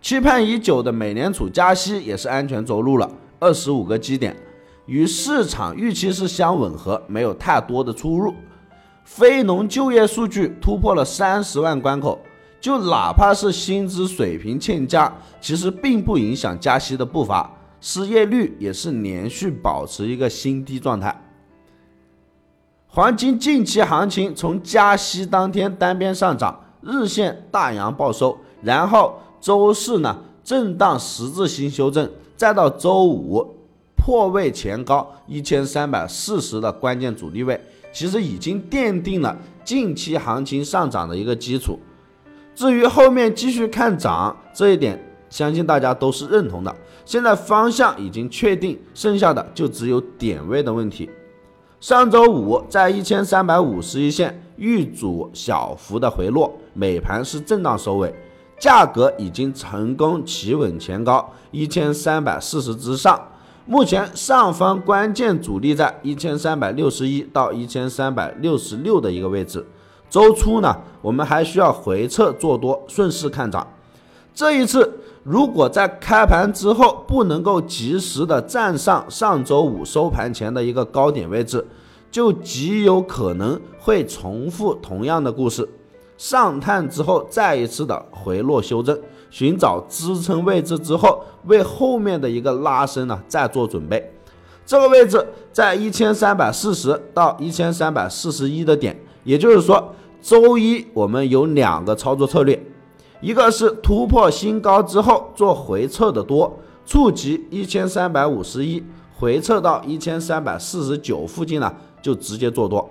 期盼已久的美联储加息也是安全着陆了，二十五个基点，与市场预期是相吻合，没有太多的出入。非农就业数据突破了三十万关口，就哪怕是薪资水平欠佳，其实并不影响加息的步伐。失业率也是连续保持一个新低状态。黄金近期行情从加息当天单边上涨，日线大阳报收，然后。周四呢，震荡十字星修正，再到周五破位前高一千三百四十的关键阻力位，其实已经奠定了近期行情上涨的一个基础。至于后面继续看涨这一点，相信大家都是认同的。现在方向已经确定，剩下的就只有点位的问题。上周五在一千三百五十一线遇阻小幅的回落，美盘是震荡收尾。价格已经成功企稳前高一千三百四十之上，目前上方关键阻力在一千三百六十一到一千三百六十六的一个位置。周初呢，我们还需要回撤做多，顺势看涨。这一次如果在开盘之后不能够及时的站上上周五收盘前的一个高点位置，就极有可能会重复同样的故事。上探之后，再一次的回落修正，寻找支撑位置之后，为后面的一个拉升呢再做准备。这个位置在一千三百四十到一千三百四十一的点，也就是说，周一我们有两个操作策略，一个是突破新高之后做回撤的多，触及一千三百五十一，回撤到一千三百四十九附近呢，就直接做多。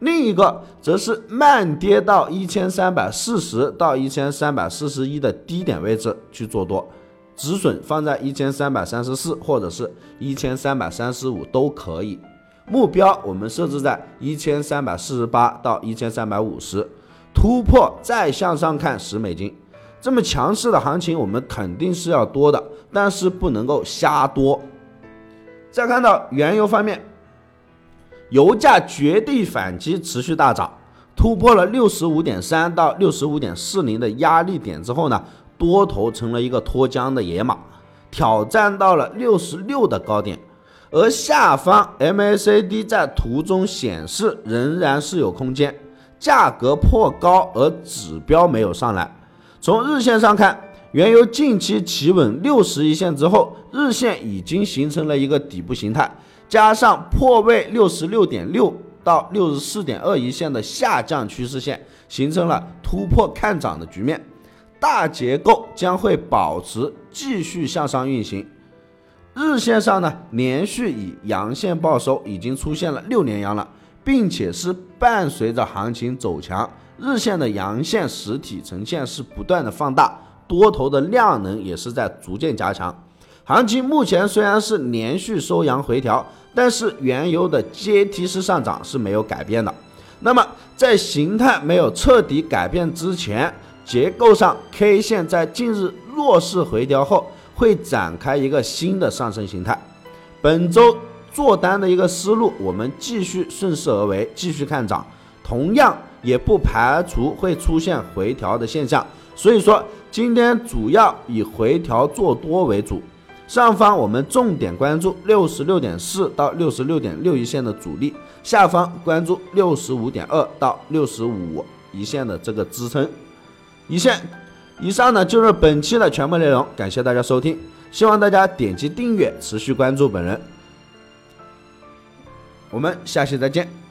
另一个则是慢跌到一千三百四十到一千三百四十一的低点位置去做多，止损放在一千三百三十四或者是一千三百三十五都可以。目标我们设置在一千三百四十八到一千三百五十，突破再向上看十美金。这么强势的行情，我们肯定是要多的，但是不能够瞎多。再看到原油方面。油价绝地反击，持续大涨，突破了六十五点三到六十五点四零的压力点之后呢，多头成了一个脱缰的野马，挑战到了六十六的高点，而下方 MACD 在图中显示仍然是有空间，价格破高而指标没有上来。从日线上看，原油近期企稳六十一线之后，日线已经形成了一个底部形态。加上破位六十六点六到六十四点二一线的下降趋势线，形成了突破看涨的局面，大结构将会保持继续向上运行。日线上呢，连续以阳线报收，已经出现了六连阳了，并且是伴随着行情走强，日线的阳线实体呈现是不断的放大，多头的量能也是在逐渐加强。行情目前虽然是连续收阳回调，但是原油的阶梯式上涨是没有改变的。那么在形态没有彻底改变之前，结构上 K 线在近日弱势回调后，会展开一个新的上升形态。本周做单的一个思路，我们继续顺势而为，继续看涨，同样也不排除会出现回调的现象。所以说，今天主要以回调做多为主。上方我们重点关注六十六点四到六十六点六一线的阻力，下方关注六十五点二到六十五一线的这个支撑。一线以上呢就是本期的全部内容，感谢大家收听，希望大家点击订阅，持续关注本人。我们下期再见。